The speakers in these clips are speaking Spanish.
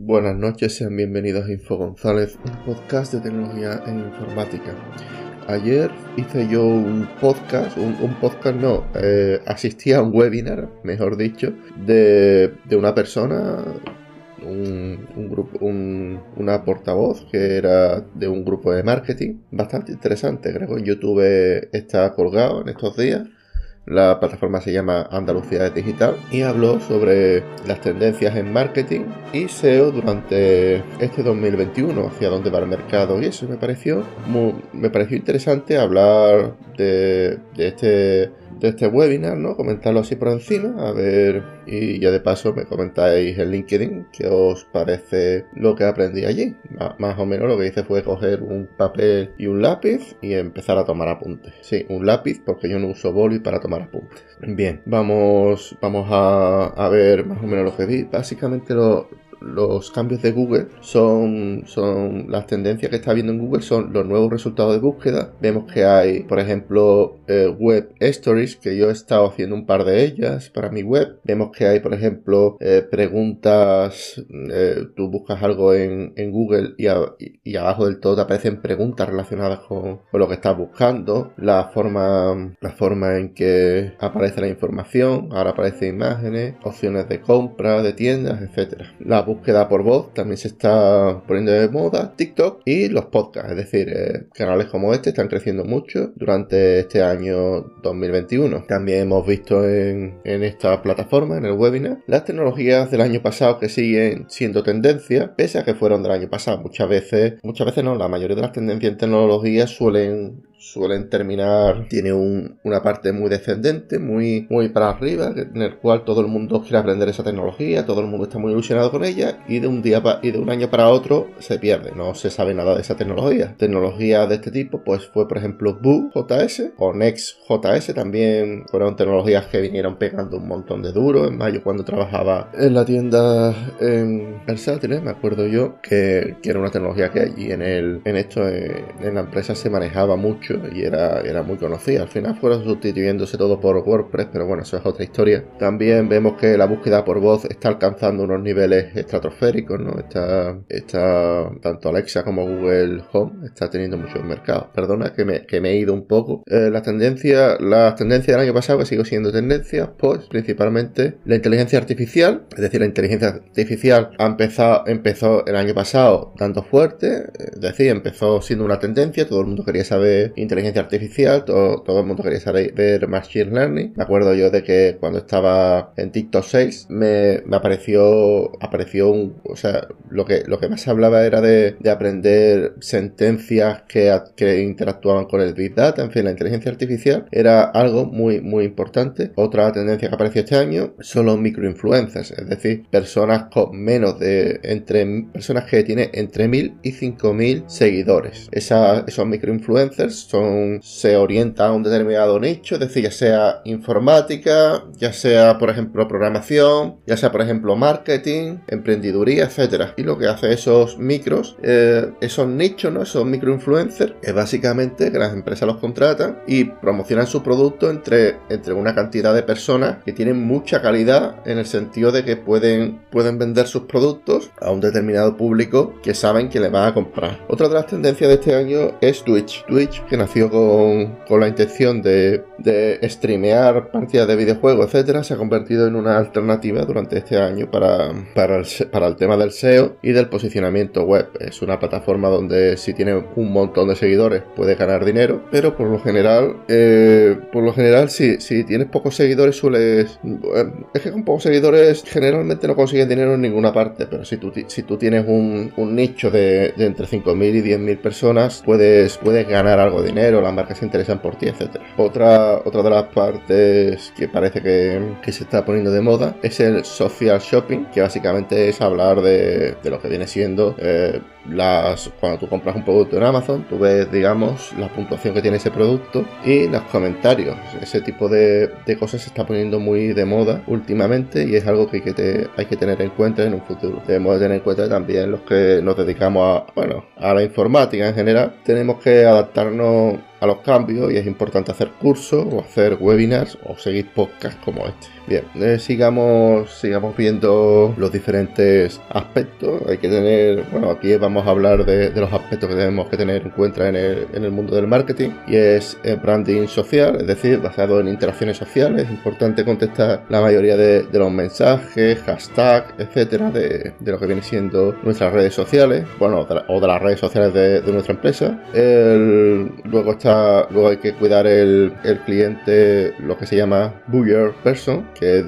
Buenas noches, sean bienvenidos a Info González, un podcast de tecnología e informática. Ayer hice yo un podcast, un, podcast no, eh, asistí a un webinar, mejor dicho, de, una persona, un, grupo, una portavoz que era de un grupo de marketing, bastante interesante, creo que en YouTube está colgado en estos días la plataforma se llama Andalucía Digital y habló sobre las tendencias en marketing y SEO durante este 2021, hacia dónde va el mercado y eso. Me pareció me pareció interesante hablar de, de este de este webinar, ¿no? Comentarlo así por encima, a ver, y ya de paso me comentáis en LinkedIn qué os parece lo que aprendí allí. más o menos lo que hice fue coger un papel y un lápiz y empezar a tomar apuntes. Sí, un lápiz porque yo no uso boli para tomar apuntes. Bien, vamos, vamos a, a ver más o menos lo que vi. Básicamente lo, los cambios de Google son, son las tendencias que está viendo en Google son los nuevos resultados de búsqueda. Vemos que hay, por ejemplo, eh, web stories, que yo he estado haciendo un par de ellas para mi web. Vemos que hay, por ejemplo, eh, preguntas, eh, tú buscas algo en, Google y, abajo del todo te aparecen preguntas relacionadas con, lo que estás buscando, la forma, la forma en que aparece la información, ahora aparecen imágenes, opciones de compra, de tiendas, etcétera búsqueda por voz también se está poniendo de moda, TikTok y los podcasts, es decir, eh, canales como este están creciendo mucho durante este año 2021. También hemos visto en, en esta plataforma, en el webinar, las tecnologías del año pasado que siguen siendo tendencia, pese a que fueron del año pasado. Muchas veces, muchas veces no, la mayoría de las tendencias en tecnología suelen suelen terminar, tiene una parte muy descendente, muy, muy para arriba, en el cual todo el mundo quiere aprender esa tecnología, todo el mundo está muy ilusionado con ella y de un día y de un año para otro se pierde, no se sabe nada de esa tecnología. Tecnología de este tipo, pues fue por ejemplo Boo JS o Next JS, también fueron tecnologías que vinieron pegando un montón de duro. En mayo cuando trabajaba en la tienda en Versátiles, me acuerdo yo que, que, era una tecnología que allí en el en esto en la empresa se manejaba mucho y era, era muy conocida. Al final fueron sustituyéndose todo por WordPress, pero bueno, eso es otra historia. También vemos que la búsqueda por voz está alcanzando unos niveles estratosféricos, ¿no? Está, está tanto Alexa como Google Home está teniendo mucho mercado. Perdona que me, que me he ido un poco. Eh, las tendencias la tendencia del año pasado, que sigo siendo tendencia, pues principalmente la inteligencia artificial, es decir, la inteligencia artificial ha empezado, empezó el año pasado dando fuerte, es decir, empezó siendo una tendencia, todo el mundo quería saber inteligencia artificial, todo, el mundo quería saber ver Machine Learning. Me acuerdo yo de que cuando estaba en TikTok 6 me, me apareció, apareció un, o sea, lo que, lo que más se hablaba era de, de aprender sentencias que, que interactuaban con el Big Data, en fin, la inteligencia artificial era algo muy, muy importante. Otra tendencia que apareció este año son los microinfluencers, es decir, personas con menos de, entre, personas que tienen entre 1000 y 5000 seguidores. Esa, esos microinfluencers son, se orienta a un determinado nicho, es decir, ya sea informática, ya sea, por ejemplo, programación, ya sea, por ejemplo, marketing, emprendiduría, etcétera. Y lo que hace esos micros, eh, esos nichos, ¿no? Esos microinfluencers, es básicamente que las empresas los contratan y promocionan su producto entre, entre una cantidad de personas que tienen mucha calidad en el sentido de que pueden, pueden vender sus productos a un determinado público que saben que le van a comprar. Otra de las tendencias de este año es Twitch. Twitch, que nació con, la intención de, de, streamear partidas de videojuegos, etcétera, se ha convertido en una alternativa durante este año para, para, el, para el tema del SEO y del posicionamiento web. Es una plataforma donde si tiene un montón de seguidores puede ganar dinero, pero por lo general, eh, por lo general, si, si tienes pocos seguidores, sueles. Es que con pocos seguidores generalmente no consigues dinero en ninguna parte, pero si tú, si tú tienes un, nicho de, de entre 5.000 y 10.000 personas, puedes, puedes ganar algo de dinero, las marcas se interesan por ti, etcétera. Otra, otra de las partes que parece que, se está poniendo de moda es el social shopping, que básicamente es hablar de, lo que viene siendo eh, las, cuando tú compras un producto en Amazon, tú ves, digamos, la puntuación que tiene ese producto y los comentarios. Ese tipo de, cosas se está poniendo muy de moda últimamente y es algo que hay que, hay que tener en cuenta en un futuro. Debemos tener en cuenta también los que nos dedicamos a, bueno, a la informática en general. Tenemos que adaptarnos a los cambios y es importante hacer cursos o hacer webinars o seguir podcasts como este. Bien, eh, sigamos, sigamos viendo los diferentes aspectos. Hay que tener, bueno, aquí vamos a hablar de, los aspectos que tenemos que tener en cuenta en el, mundo del marketing y es el branding social, es decir, basado en interacciones sociales. Es importante contestar la mayoría de, los mensajes, hashtags, etcétera, de, lo que viene siendo nuestras redes sociales, bueno, o de las redes sociales de, nuestra empresa. luego está luego hay que cuidar el, cliente, lo que se llama buyer person, que,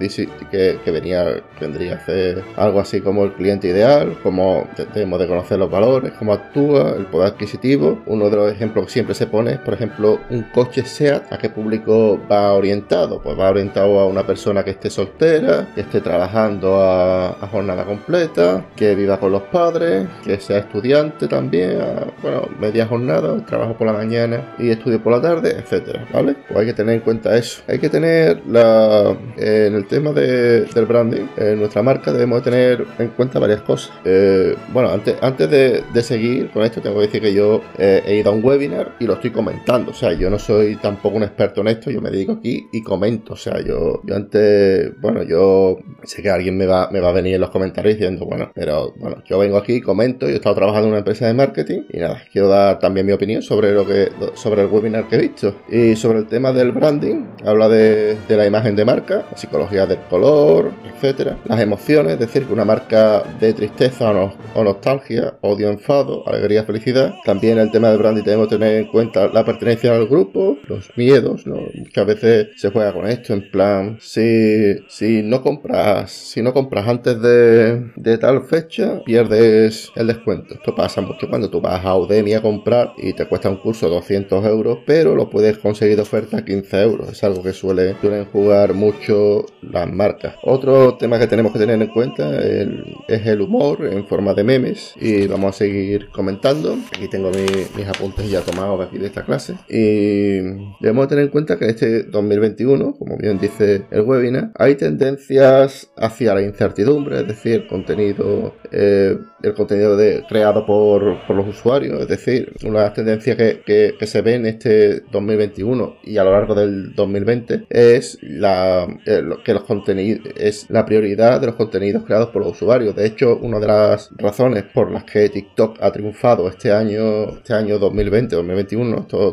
que, que venía, vendría a hacer algo así como el cliente ideal, como debemos de conocer los valores, cómo actúa, el poder adquisitivo. Uno de los ejemplos que siempre se pone es, por ejemplo, un coche SEAT, ¿a qué público va orientado? Pues va orientado a una persona que esté soltera, que esté trabajando a, a jornada completa, que viva con los padres, que sea estudiante también, a, bueno, media jornada, trabajo por la mañana y estudio por la tarde, etcétera, ¿vale? Pues hay que tener en cuenta eso. Hay que tener la en el tema de, del branding, en nuestra marca debemos tener en cuenta varias cosas. Eh, bueno, antes, antes de, seguir con esto, tengo que decir que yo eh, he ido a un webinar y lo estoy comentando. O sea, yo no soy tampoco un experto en esto, yo me dedico aquí y comento. O sea, yo, yo antes, bueno, yo sé que alguien me va, me va a venir en los comentarios diciendo, bueno, pero bueno, yo vengo aquí, comento, yo he estado trabajando en una empresa de marketing y nada, quiero dar también mi opinión sobre lo que sobre el webinar que he visto. Y sobre el tema del branding, habla de, la imagen de marca, la psicología del color, etcétera, las emociones, es decir, que una marca de tristeza o, nostalgia, odio, enfado, alegría, felicidad. También el tema del branding tenemos que tener en cuenta la pertenencia al grupo, los miedos, ¿no? Muchas veces se juega con esto, en plan, si, si no compras, si no compras antes de, de tal fecha, pierdes el descuento. Esto pasa mucho cuando tú vas a Udemy a comprar y te cuesta un curso 200 euros pero lo puedes conseguir de oferta a 15 euros. Es algo que suele, suelen jugar mucho las marcas. Otro tema que tenemos que tener en cuenta es el humor en forma de memes y vamos a seguir comentando. Aquí tengo mis apuntes ya tomados aquí de esta clase y debemos tener en cuenta que en este 2021, como bien dice el webinar, hay tendencias hacia la incertidumbre, es decir, contenido, eh, el contenido de, creado por, los usuarios, es decir, una tendencia que, que se ve en este 2021 y a lo largo del 2020 es la eh, que los contenidos es la prioridad de los contenidos creados por los usuarios. De hecho, una de las razones por las que TikTok ha triunfado este año, este año 2020, 2021, todo,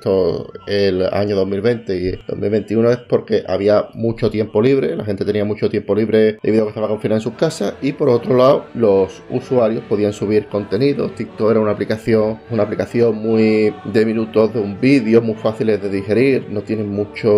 todo, el año 2020 y 2021 es porque había mucho tiempo libre, la gente tenía mucho tiempo libre debido a que estaba confinada en sus casas y por otro lado los usuarios podían subir contenido. TikTok era una aplicación, una aplicación muy de minutos de un vídeos muy fáciles de digerir, no tienen mucho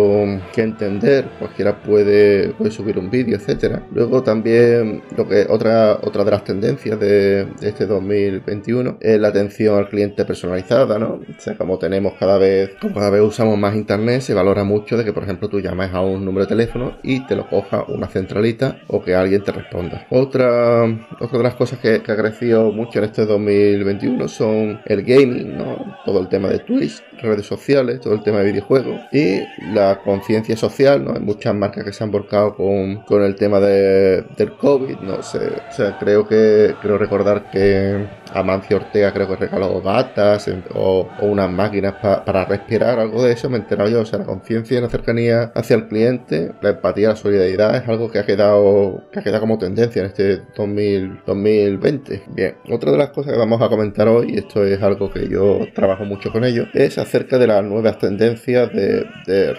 que entender, cualquiera puede, puede subir un vídeo, etcétera. Luego también lo que otra, otra de las tendencias de, este 2021 es la atención al cliente personalizada, ¿no? O sea, como tenemos cada vez, como cada vez usamos más internet, se valora mucho de que, por ejemplo, tú llames a un número de teléfono y te lo coja una centralita o que alguien te responda. Otra, otra de las cosas que, que ha crecido mucho en este 2021 son el gaming, ¿no? Todo el tema de Twitch, redes sociales, todo el tema de videojuegos y la conciencia social, ¿no? Hay muchas marcas que se han volcado con, con el tema de, del COVID, no sé, o sea, creo que, creo recordar que Amancio Ortega creo que regaló batas o, unas máquinas para respirar, algo de eso me he enterado yo, o sea, la conciencia y la cercanía hacia el cliente, la empatía, la solidaridad es algo que ha quedado, que ha quedado como tendencia en este 2020. Bien, otra de las cosas que vamos a comentar hoy, y esto es algo que yo trabajo mucho con ellos, es acerca de las nuevas tendencias de,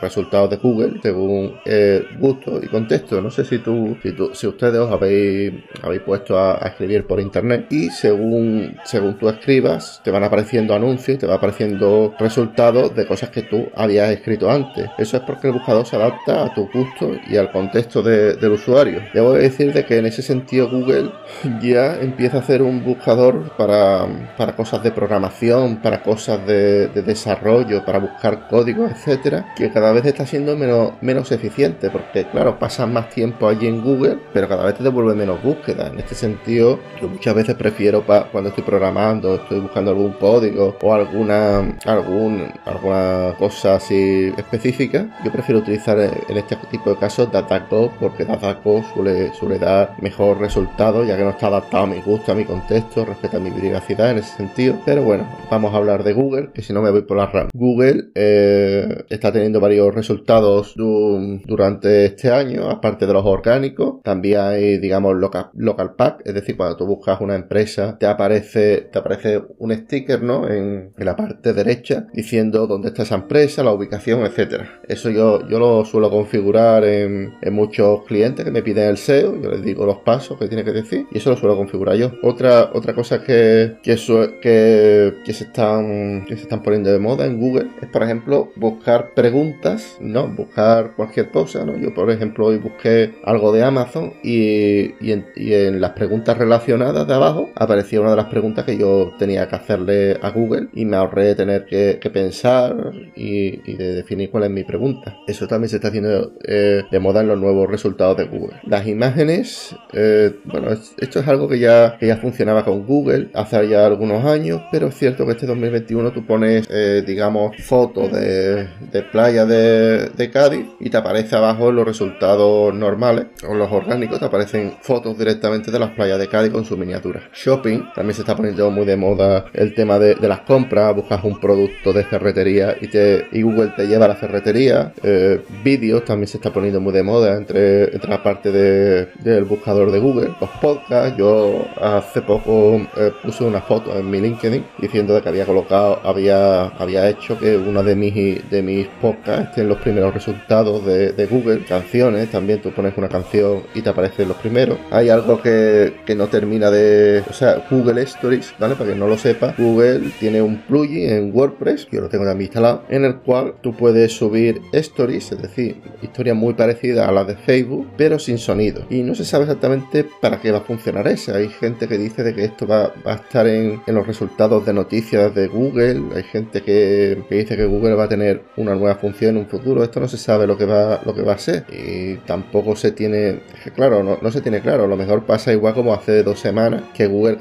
resultados de Google según eh, gusto y contexto. No sé si tú, si, ustedes os habéis, habéis puesto a, escribir por internet y según, según tú escribas te van apareciendo anuncios, te van apareciendo resultados de cosas que tú habías escrito antes. Eso es porque el buscador se adapta a tu gusto y al contexto del usuario. Debo decir de que en ese sentido Google ya empieza a hacer un buscador para, para cosas de programación, para cosas de, de desarrollo rollo para buscar códigos, etcétera, que cada vez está siendo menos, menos eficiente, porque claro, pasas más tiempo allí en Google, pero cada vez te devuelve menos búsqueda. En este sentido, yo muchas veces prefiero cuando estoy programando, estoy buscando algún código o alguna, algún, alguna cosa así específica, yo prefiero utilizar en este tipo de casos DataCo porque DataCo suele, suele dar mejor resultado ya que no está adaptado a mi gusto, a mi contexto, respeta mi privacidad en ese sentido. Pero bueno, vamos a hablar de Google, que si no me voy por la RAM. Google eh, está teniendo varios resultados durante este año, aparte de los orgánicos. También hay, digamos, local, local pack, es decir, cuando tú buscas una empresa, te aparece, te aparece un sticker, ¿no? En, la parte derecha diciendo dónde está esa empresa, la ubicación, etcétera. Eso yo, yo lo suelo configurar en, muchos clientes que me piden el SEO, yo les digo los pasos que tiene que decir y eso lo suelo configurar yo. Otra, otra cosa que, que, que, que, se están, que se están poniendo de moda en Google es, por ejemplo, buscar preguntas, ¿no? Buscar cualquier cosa, ¿no? Yo, por ejemplo, hoy busqué algo de Amazon y, y, en, las preguntas relacionadas de abajo aparecía una de las preguntas que yo tenía que hacerle a Google y me ahorré tener que, pensar y, de definir cuál es mi pregunta. Eso también se está haciendo eh, de moda en los nuevos resultados de Google. Las imágenes, eh, bueno, esto es algo que ya, que ya funcionaba con Google hace ya algunos años, pero es cierto que este 2021 tú pones, eh, digamos, fotos de, de playa de, de, Cádiz y te aparece abajo los resultados normales o los orgánicos, te aparecen fotos directamente de las playas de Cádiz con su miniatura. Shopping, también se está poniendo muy de moda el tema de, las compras, buscas un producto de ferretería y, te, y Google te lleva a la ferretería. Eh, vídeos también se está poniendo muy de moda entre, entre la parte de, del buscador de Google. Los podcast, yo hace poco eh, puse una foto en mi LinkedIn diciendo que había colocado, había, había hecho que una de mis, de mis podcasts esté en los primeros resultados de, de Google. Canciones, también tú pones una canción y te aparecen los primeros. Hay algo que, que no termina de... O sea, Google Stories, ¿vale? Para que no lo sepa, Google tiene un plugin en WordPress, yo lo tengo también instalado, en el cual tú puedes subir stories, es decir, historias muy parecidas a las de Facebook, pero sin sonido. Y no se sabe exactamente para qué va a funcionar esa. Hay gente que dice de que esto va, a estar en, los resultados de noticias de Google, hay gente que, dice que Google va a tener una nueva función en un futuro. Esto no se sabe lo que va, lo que va a ser. Y tampoco se tiene, claro, no, se tiene claro. A lo mejor pasa igual como hace dos semanas que Google,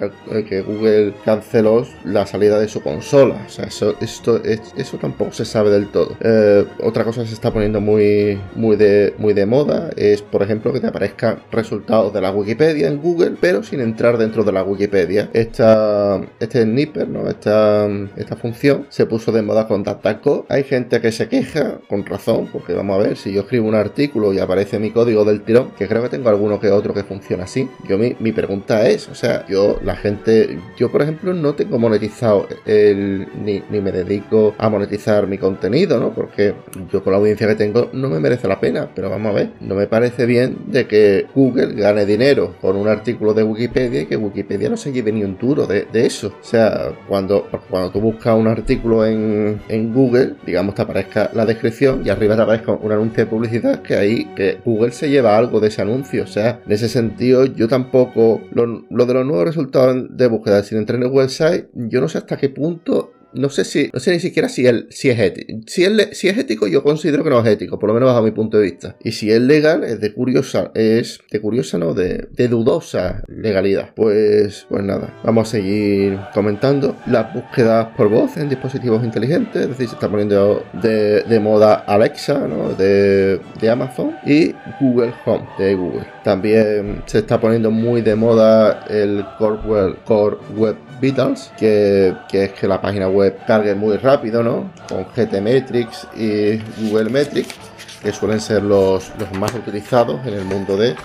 que Google canceló la salida de su consola. O sea, eso, esto, eso tampoco se sabe del todo. Eh, otra cosa que se está poniendo muy, muy, de, muy de moda es, por ejemplo, que te aparezcan resultados de la Wikipedia en Google, pero sin entrar dentro de la Wikipedia. Esta, este sniper, ¿no? Esta, esta función se puso de moda con DataCo. Hay gente que se queja, con razón, porque vamos a ver, si yo escribo un artículo y aparece mi código del tirón, que creo que tengo alguno que otro que funciona así. Yo mi, mi pregunta es, o sea, yo, la gente, yo por ejemplo no tengo monetizado ni, me dedico a monetizar mi contenido, ¿no? Porque yo con la audiencia que tengo no me merece la pena, pero vamos a ver, no me parece bien de que Google gane dinero con un artículo de Wikipedia y que Wikipedia no se lleve ni un duro de, eso. O sea, cuando, cuando tú buscas un artículo en, en, Google, digamos, te aparezca la descripción y arriba te aparezca un anuncio de publicidad que ahí, que Google se lleva algo de ese anuncio. O sea, en ese sentido, yo tampoco, lo, lo de los nuevos resultados de búsqueda sin entrar en el website, yo no sé hasta qué punto no sé si, no sé ni siquiera si, él, si es ético. Si, él, si es ético, yo considero que no es ético, por lo menos bajo mi punto de vista. Y si es legal, es de curiosa, es de curiosa, no, de, de dudosa legalidad. Pues, pues nada, vamos a seguir comentando las búsquedas por voz en dispositivos inteligentes, es decir, se está poniendo de, de moda Alexa, ¿no? De, de Amazon y Google Home de Google. También se está poniendo muy de moda el Core Web, Core Web Vitals, que, que es que la página web cargue muy rápido, ¿no? Con GTmetrix y Google Metrics, que suelen ser los, los más utilizados en el mundo de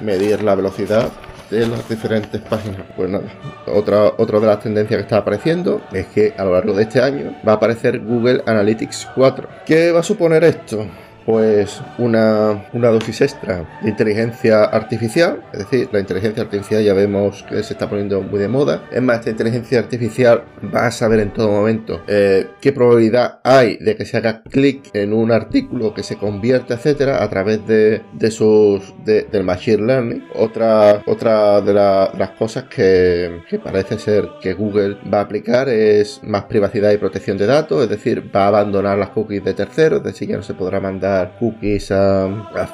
medir la velocidad de las diferentes páginas. Pues nada, otra, otra de las tendencias que está apareciendo es que a lo largo de este año va a aparecer Google Analytics 4. ¿Qué va a suponer esto? Pues una, una, dosis extra de inteligencia artificial, es decir, la inteligencia artificial ya vemos que se está poniendo muy de moda. Es más, esta inteligencia artificial va a saber en todo momento eh, qué probabilidad hay de que se haga clic en un artículo que se convierta, etcétera, a través de, de sus del machine learning. Otra, otra de las cosas que, que parece ser que Google va a aplicar es más privacidad y protección de datos, es decir, va a abandonar las cookies de terceros, es decir, ya no se podrá mandar cookies a,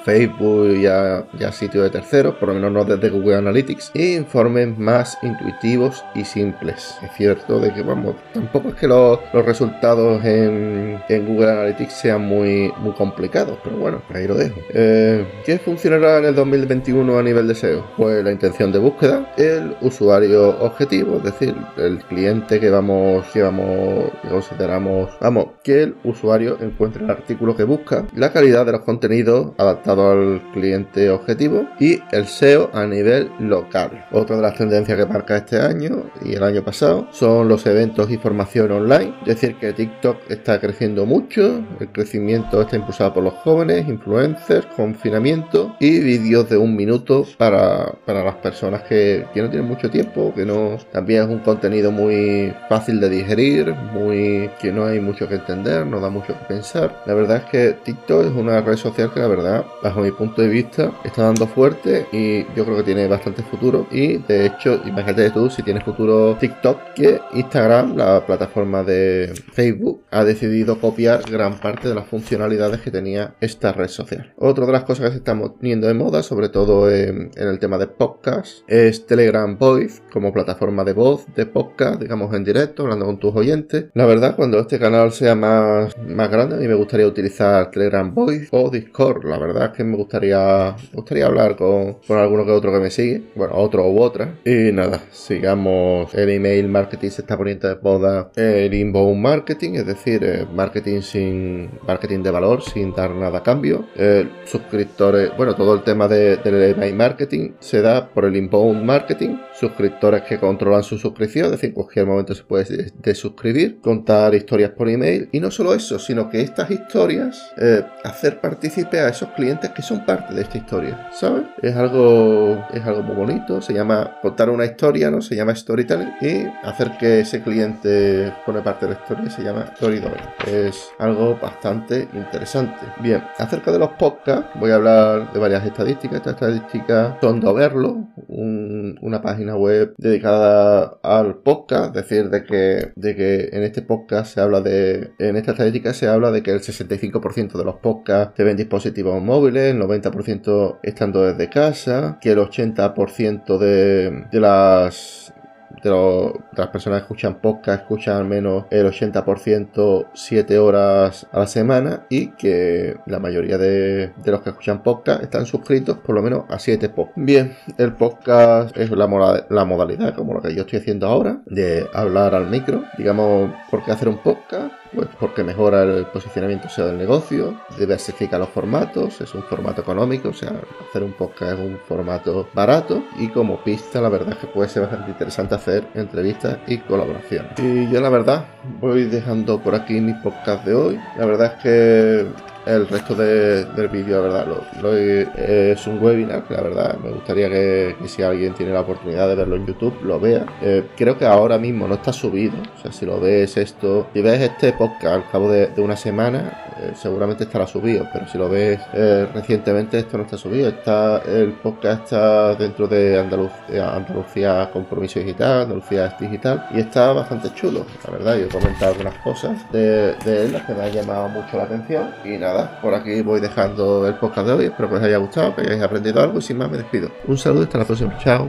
Facebook y a, sitios de terceros, por lo menos no desde Google Analytics, e informes más intuitivos y simples. Es cierto de que, vamos, tampoco es que los, resultados en, Google Analytics sean muy, muy complicados, pero bueno, ahí lo dejo. Eh, ¿Qué funcionará en el 2021 a nivel de SEO? Pues la intención de búsqueda, el usuario objetivo, es decir, el cliente que vamos, que vamos, que consideramos, vamos, que el usuario encuentre el artículo que busca, la calidad de los contenidos adaptado al cliente objetivo y el SEO a nivel local. Otra de las tendencias que marca este año y el año pasado son los eventos y formación online, es decir, que TikTok está creciendo mucho, el crecimiento está impulsado por los jóvenes, influencers, confinamiento y vídeos de un minuto para, para las personas que, que no tienen mucho tiempo, que no también es un contenido muy fácil de digerir, muy que no hay mucho que entender, no da mucho que pensar. La verdad es que TikTok es una red social que la verdad, bajo mi punto de vista, está dando fuerte y yo creo que tiene bastante futuro. Y de hecho, imagínate tú si tienes futuro TikTok, que Instagram, la plataforma de Facebook, ha decidido copiar gran parte de las funcionalidades que tenía esta red social. Otra de las cosas que se están poniendo de moda, sobre todo en, en el tema de podcast, es Telegram Voice como plataforma de voz, de podcast, digamos en directo, hablando con tus oyentes. La verdad, cuando este canal sea más, más grande, a mí me gustaría utilizar Telegram Voice o Discord. La verdad es que me gustaría, gustaría hablar con, con alguno que otro que me sigue, bueno, otro u otra. Y nada, sigamos. El email marketing se está poniendo de moda el inbound marketing, es decir, eh, marketing sin marketing de valor, sin dar nada a cambio. suscriptores, bueno, todo el tema de, del email marketing se da por el inbound marketing. Suscriptores que controlan su suscripción, es decir, en cualquier momento se puede desuscribir, contar historias por email y no solo eso, sino que estas historias eh, hacer partícipe a esos clientes que son parte de esta historia, ¿sabes? Es algo, es algo muy bonito, se llama contar una historia, ¿no? Se llama storytelling y hacer que ese cliente pone parte de la historia se llama storytelling. Es algo bastante interesante. Bien, acerca de los podcasts, voy a hablar de varias estadísticas. Estas estadísticas son de Overlo, una página web dedicada al podcast, es decir, de que, de que en este podcast se habla de, en esta estadística se habla de que el 65% de los podcasts se ven dispositivos móviles, el 90% estando desde casa, que el 80% de, de las de, las personas que escuchan podcast escuchan al menos el 80% 7 horas a la semana y que la mayoría de, los que escuchan podcast están suscritos por lo menos a 7 podcasts. Bien, el podcast es la, la modalidad como lo que yo estoy haciendo ahora de hablar al micro. Digamos, ¿por qué hacer un podcast? Pues porque mejora el posicionamiento SEO del negocio, diversifica los formatos, es un formato económico, o sea, hacer un podcast es un formato barato y como pista la verdad es que puede ser bastante interesante hacer entrevistas y colaboraciones. Y yo la verdad voy dejando por aquí mi podcast de hoy. La verdad es que el resto del vídeo, la verdad, es un webinar la verdad me gustaría que, si alguien tiene la oportunidad de verlo en YouTube, lo vea. Eh, creo que ahora mismo no está subido. O sea, si lo ves esto, si ves este podcast al cabo de, una semana, eh, seguramente estará subido. Pero si lo ves eh, recientemente, esto no está subido. Está el podcast está dentro de Andalucía, Compromiso Digital, Andalucía Digital, y está bastante chulo, la verdad. Yo he comentado algunas cosas de, de él que me han llamado mucho la atención. Y por aquí voy dejando el podcast de hoy. Espero que os haya gustado, que hayáis aprendido algo y sin más me despido. Un saludo y hasta la próxima. Chao.